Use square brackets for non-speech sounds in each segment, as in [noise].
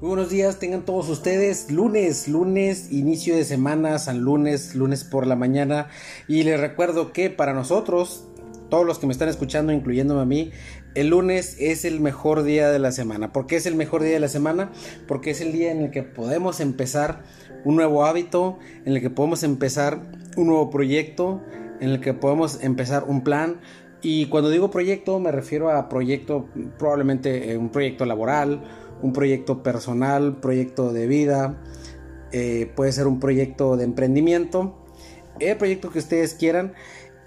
Muy buenos días, tengan todos ustedes. Lunes, lunes, inicio de semana, San Lunes, lunes por la mañana. Y les recuerdo que para nosotros, todos los que me están escuchando, incluyéndome a mí, el lunes es el mejor día de la semana. ¿Por qué es el mejor día de la semana? Porque es el día en el que podemos empezar un nuevo hábito, en el que podemos empezar un nuevo proyecto, en el que podemos empezar un plan. Y cuando digo proyecto me refiero a proyecto, probablemente eh, un proyecto laboral, un proyecto personal, proyecto de vida, eh, puede ser un proyecto de emprendimiento, el proyecto que ustedes quieran.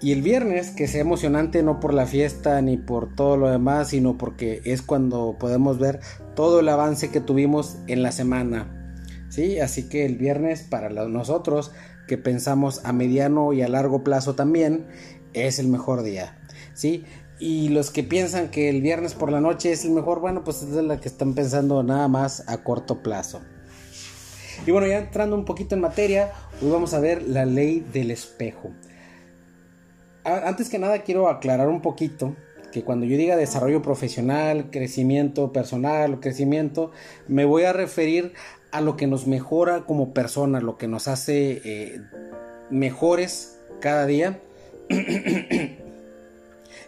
Y el viernes, que sea emocionante no por la fiesta ni por todo lo demás, sino porque es cuando podemos ver todo el avance que tuvimos en la semana. ¿Sí? Así que el viernes para nosotros que pensamos a mediano y a largo plazo también es el mejor día. ¿Sí? Y los que piensan que el viernes por la noche es el mejor, bueno, pues es la que están pensando nada más a corto plazo. Y bueno, ya entrando un poquito en materia, hoy vamos a ver la ley del espejo. Antes que nada quiero aclarar un poquito que cuando yo diga desarrollo profesional, crecimiento personal, crecimiento, me voy a referir a lo que nos mejora como persona, lo que nos hace eh, mejores cada día. [clears throat]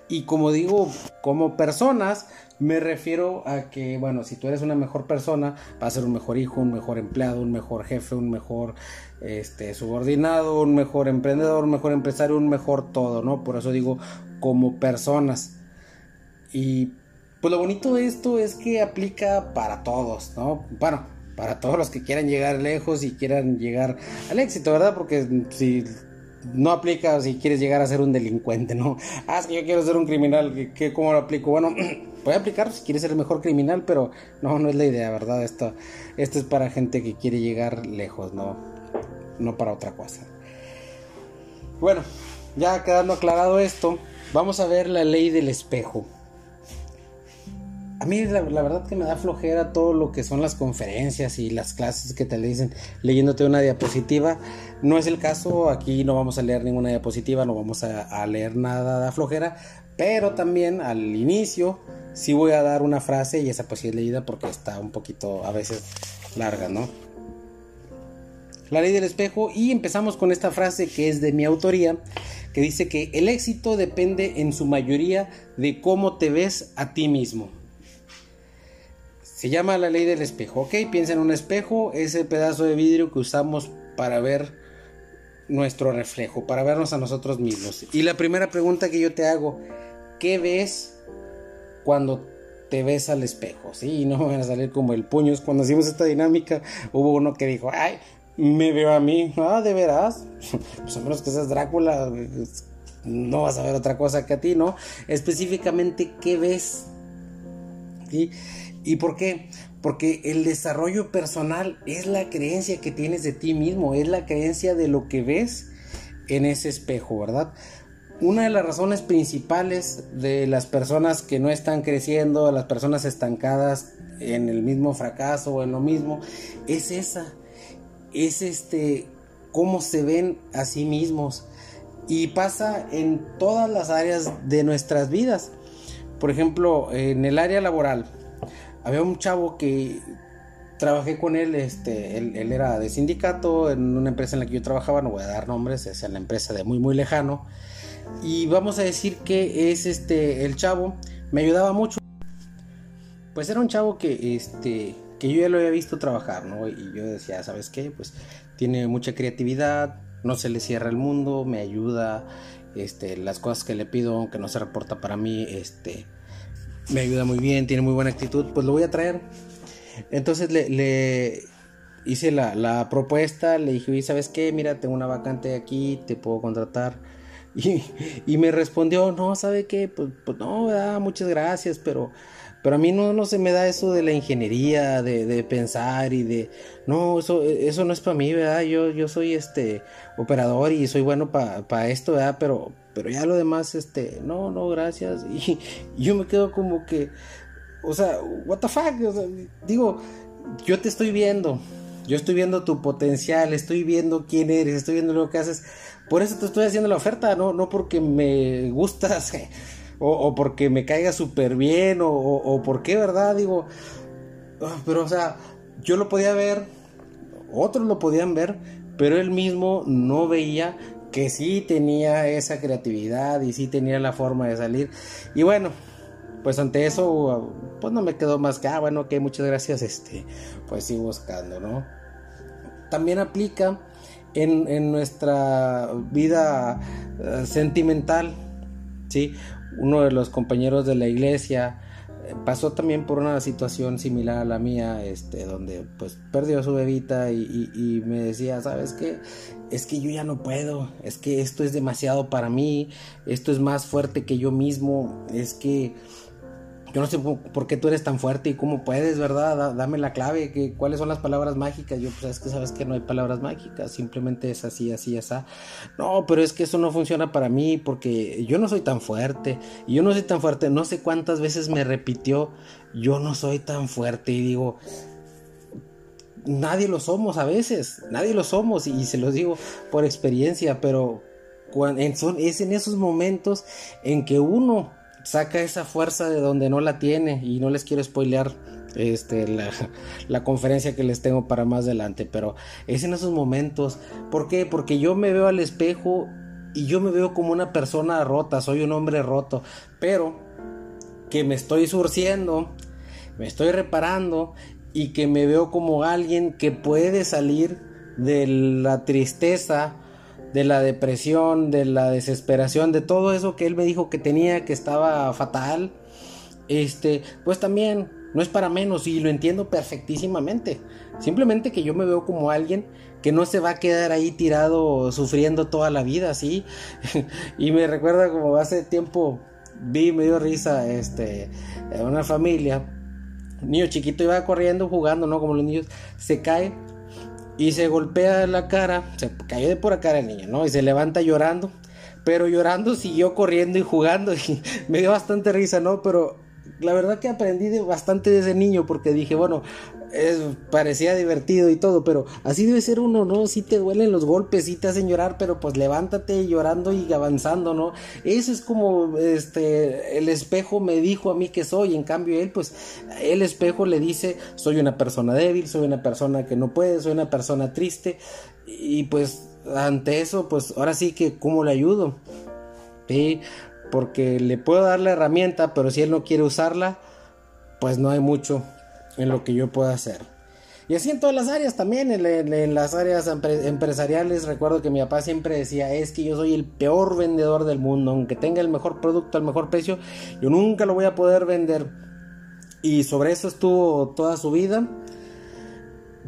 Y como digo, como personas, me refiero a que, bueno, si tú eres una mejor persona, vas a ser un mejor hijo, un mejor empleado, un mejor jefe, un mejor este, subordinado, un mejor emprendedor, un mejor empresario, un mejor todo, ¿no? Por eso digo, como personas. Y pues lo bonito de esto es que aplica para todos, ¿no? Bueno, para todos los que quieran llegar lejos y quieran llegar al éxito, ¿verdad? Porque si no aplica si quieres llegar a ser un delincuente, ¿no? Ah, es que yo quiero ser un criminal, ¿qué, ¿cómo lo aplico? Bueno, [clears throat] puede aplicar si quieres ser el mejor criminal, pero no, no es la idea, ¿verdad? Esto, esto es para gente que quiere llegar lejos, ¿no? No para otra cosa. Bueno, ya quedando aclarado esto, vamos a ver la ley del espejo. A mí la, verdad que me da flojera todo lo que son las conferencias y las clases que te le dicen leyéndote una diapositiva. No es el caso, aquí no vamos a leer ninguna diapositiva, no vamos a, leer nada de flojera, pero también al inicio sí voy a dar una frase y esa pues sí es leída porque está un poquito a veces larga, ¿no? La ley del espejo y empezamos con esta frase que es de mi autoría, que dice que el éxito depende en su mayoría de cómo te ves a ti mismo. Se llama la ley del espejo. Ok, piensa en un espejo, ese pedazo de vidrio que usamos para ver nuestro reflejo, para vernos a nosotros mismos. Y la primera pregunta que yo te hago, ¿qué ves cuando te ves al espejo? Sí, no van a salir como el puño. Cuando hicimos esta dinámica, hubo uno que dijo, ay, me veo a mí. Ah, de veras. [laughs] Pues a menos que seas Drácula, no vas a ver otra cosa que a ti, ¿no? Específicamente, ¿qué ves? ¿Sí? ¿Y por qué? Porque el desarrollo personal es la creencia que tienes de ti mismo, es la creencia de lo que ves en ese espejo, ¿verdad? Una de las razones principales de las personas que no están creciendo, las personas estancadas en el mismo fracaso o en lo mismo, es esa, es este, cómo se ven a sí mismos. Y pasa en todas las áreas de nuestras vidas. Por ejemplo, en el área laboral, había un chavo que trabajé con él, este, él, era de sindicato en una empresa en la que yo trabajaba, no voy a dar nombres, es la empresa de muy muy lejano. Y vamos a decir que es este el chavo, me ayudaba mucho. Pues era un chavo que este que yo ya lo había visto trabajar, ¿no? Y yo decía, ¿sabes qué? Pues tiene mucha creatividad, no se le cierra el mundo, me ayuda, este, las cosas que le pido, aunque no se reporta para mí, este, me ayuda muy bien, tiene muy buena actitud, pues lo voy a traer. Entonces le, hice la, propuesta, le dije, ¿sabes qué? Mira, tengo una vacante aquí, te puedo contratar. [laughs] Y, me respondió, no, ¿sabe qué? Pues, pues no, muchas gracias, pero, pero a mí no, no se me da eso de la ingeniería, de, pensar y de, no, eso, eso no es para mí, ¿verdad? Yo, yo soy este operador y soy bueno para esto, ¿verdad? Pero, pero ya lo demás, este, no, no, gracias. [laughs] Y, yo me quedo como que, o sea, what the fuck, digo, yo te estoy viendo, yo estoy viendo tu potencial, estoy viendo quién eres, estoy viendo lo que haces. Por eso te estoy haciendo la oferta, no, no porque me gustas [laughs] o, porque me caiga súper bien o, o, por qué, ¿verdad? Digo, ah, pero o sea, yo lo podía ver, otros lo podían ver, pero él mismo no veía que sí tenía esa creatividad y sí tenía la forma de salir. Y bueno, pues ante eso, pues no me quedó más que, ah, bueno, ok, muchas gracias, este, pues sigo buscando, ¿no? También aplica en, en nuestra vida eh, sentimental, ¿sí? Uno de los compañeros de la iglesia, pasó también por una situación similar a la mía, este, donde pues perdió a su bebita y, me decía, ¿sabes qué? Es que yo ya no puedo, es que esto es demasiado para mí, esto es más fuerte que yo mismo, es que yo no sé por qué tú eres tan fuerte y cómo puedes, ¿verdad? Dame la clave, que, cuáles son las palabras mágicas. Yo, pues es que sabes que no hay palabras mágicas, simplemente es así, así, así. No, pero es que eso no funciona para mí porque yo no soy tan fuerte. Y yo no soy tan fuerte. No sé cuántas veces me repitió, yo no soy tan fuerte. Y digo, nadie lo somos a veces, nadie lo somos. Y se los digo por experiencia, pero es en esos momentos en que uno saca esa fuerza de donde no la tiene y no les quiero spoilear este, la, conferencia que les tengo para más adelante, pero es en esos momentos. ¿Por qué? Porque yo me veo al espejo y yo me veo como una persona rota, soy un hombre roto, pero que me estoy surciendo, me estoy reparando y que me veo como alguien que puede salir de la tristeza de la depresión, de la desesperación, de todo eso que él me dijo que tenía, que estaba fatal, este, pues también no es para menos y lo entiendo perfectísimamente. Simplemente que yo me veo como alguien que no se va a quedar ahí tirado sufriendo toda la vida, ¿sí? [laughs] y me recuerda como hace tiempo vi, me dio risa, este, una familia, niño chiquito iba corriendo, jugando, ¿no? Como los niños, se cae y se golpea la cara, se cayó de por cara el niño, ¿no? Y se levanta llorando, pero llorando siguió corriendo y jugando y [laughs] me dio bastante risa, ¿no? Pero la verdad que aprendí de bastante de ese niño porque dije, bueno, parecía divertido y todo, pero así debe ser uno, ¿no? Si te duelen los golpes, si te hacen llorar, pero pues levántate llorando y avanzando, ¿no? Eso es como, este, el espejo me dijo a mí que soy, en cambio él, pues, el espejo le dice, soy una persona débil, soy una persona que no puede, soy una persona triste, y pues, ante eso, pues, ahora sí que, ¿cómo le ayudo? Sí, porque le puedo dar la herramienta, pero si él no quiere usarla, pues no hay mucho en lo que yo pueda hacer. Y así en todas las áreas también, en, las áreas empresariales, recuerdo que mi papá siempre decía, es que yo soy el peor vendedor del mundo, aunque tenga el mejor producto al mejor precio, yo nunca lo voy a poder vender. Y sobre eso estuvo toda su vida.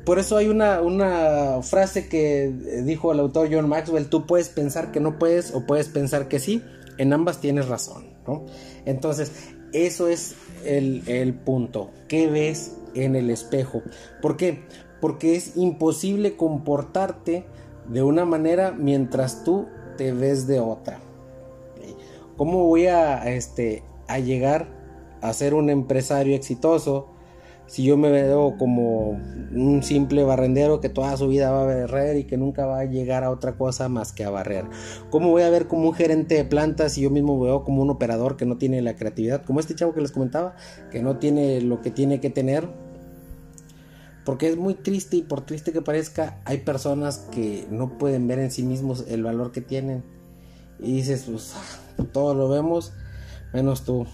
Por eso hay una, una frase que dijo el autor John Maxwell, tú puedes pensar que no puedes o puedes pensar que sí, en ambas tienes razón. Entonces, eso es el, el punto. ¿Qué ves en el espejo? ¿Por qué? Porque es imposible comportarte de una manera mientras tú te ves de otra. ¿Cómo voy a, este, a llegar a ser un empresario exitoso si yo me veo como un simple barrendero que toda su vida va a barrer y que nunca va a llegar a otra cosa más que a barrer? ¿Cómo voy a ver como un gerente de plantas si yo mismo veo como un operador que no tiene la creatividad? Como este chavo que les comentaba, que no tiene lo que tiene que tener. Porque es muy triste y por triste que parezca, hay personas que no pueden ver en sí mismos el valor que tienen. Y dices, pues, ah, todos lo vemos, menos tú.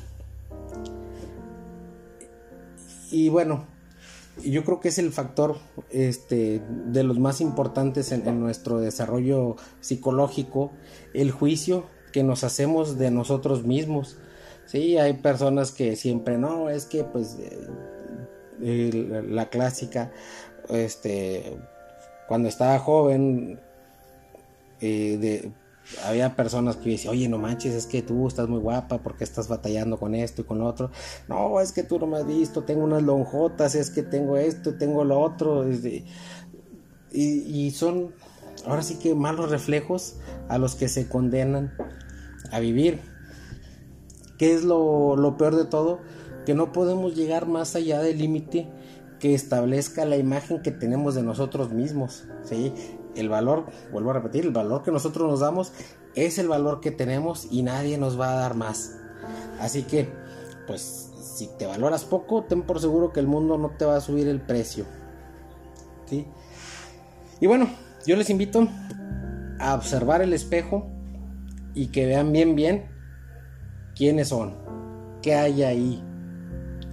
Y bueno, yo creo que es el factor este, de los más importantes en, nuestro desarrollo psicológico, el juicio que nos hacemos de nosotros mismos. Sí, hay personas que siempre no, es que pues eh, la clásica, este, cuando estaba joven, eh, de, había personas que decían, oye, no manches, es que tú estás muy guapa, porque estás batallando con esto y con lo otro? No, es que tú no me has visto, tengo unas lonjotas, es que tengo esto, tengo lo otro. Y, y son, ahora sí que malos reflejos a los que se condenan a vivir. ¿Qué es lo, lo peor de todo? Que no podemos llegar más allá del límite que establezca la imagen que tenemos de nosotros mismos. ¿sí? el valor, vuelvo a repetir, el valor que nosotros nos damos es el valor que tenemos y nadie nos va a dar más. Así que, pues, si te valoras poco, ten por seguro que el mundo no te va a subir el precio. ¿sí? Y bueno, yo les invito a observar el espejo y que vean bien bien quiénes son, qué hay ahí.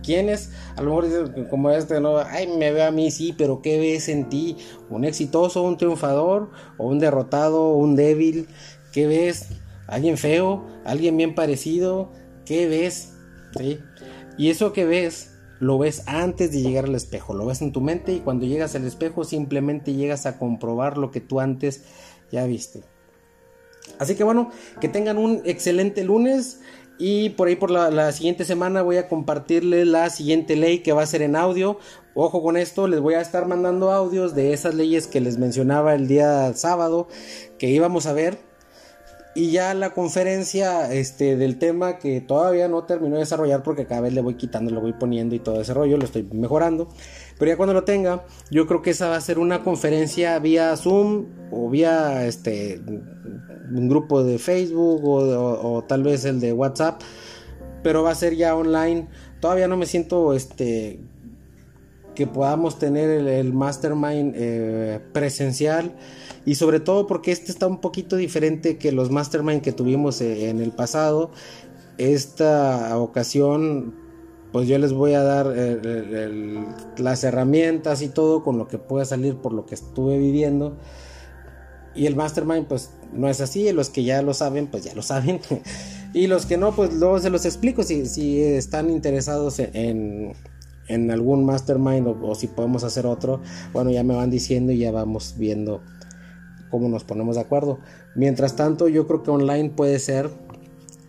¿Quiénes? A lo mejor como este, no, ay, me ve a mí, sí, pero ¿qué ves en ti? ¿Un exitoso, un triunfador? ¿O un derrotado, un débil? ¿Qué ves? ¿Alguien feo? ¿Alguien bien parecido? ¿Qué ves? ¿Sí? Y eso que ves, lo ves antes de llegar al espejo, lo ves en tu mente y cuando llegas al espejo simplemente llegas a comprobar lo que tú antes ya viste. Así que bueno, que tengan un excelente lunes y por ahí por la, siguiente semana voy a compartirles la siguiente ley que va a ser en audio. Ojo con esto, les voy a estar mandando audios de esas leyes que les mencionaba el día sábado que íbamos a ver. Y ya la conferencia este, del tema que todavía no terminó de desarrollar porque cada vez le voy quitando, le voy poniendo y todo ese rollo, lo estoy mejorando. Pero ya cuando lo tenga, yo creo que esa va a ser una conferencia vía Zoom o vía este un grupo de Facebook o, tal vez el de WhatsApp, pero va a ser ya online. Todavía no me siento este que podamos tener el, mastermind eh, presencial y sobre todo porque este está un poquito diferente que los mastermind que tuvimos eh, en el pasado. Esta ocasión pues yo les voy a dar eh, las herramientas y todo con lo que pueda salir por lo que estuve viviendo. Y el mastermind pues no es así, los que ya lo saben pues ya lo saben. [laughs] y los que no pues luego se los explico si, si están interesados en, en, algún mastermind o, si podemos hacer otro. Bueno ya me van diciendo y ya vamos viendo cómo nos ponemos de acuerdo. Mientras tanto yo creo que online puede ser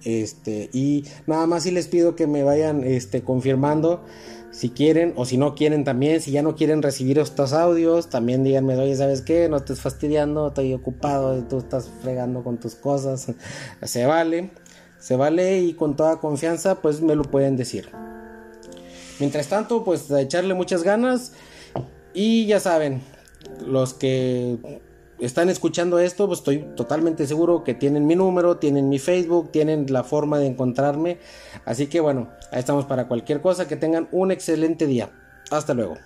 este, y nada más si les pido que me vayan este, confirmando si quieren o si no quieren también, si ya no quieren recibir estos audios, también díganme, oye, ¿sabes qué? No estés fastidiando, estoy ocupado, tú estás fregando con tus cosas. [laughs] se vale, se vale y con toda confianza pues me lo pueden decir. Mientras tanto, pues a echarle muchas ganas y ya saben, los que están escuchando esto, pues estoy totalmente seguro que tienen mi número, tienen mi Facebook, tienen la forma de encontrarme. Así que bueno, ahí estamos para cualquier cosa. Que tengan un excelente día. Hasta luego.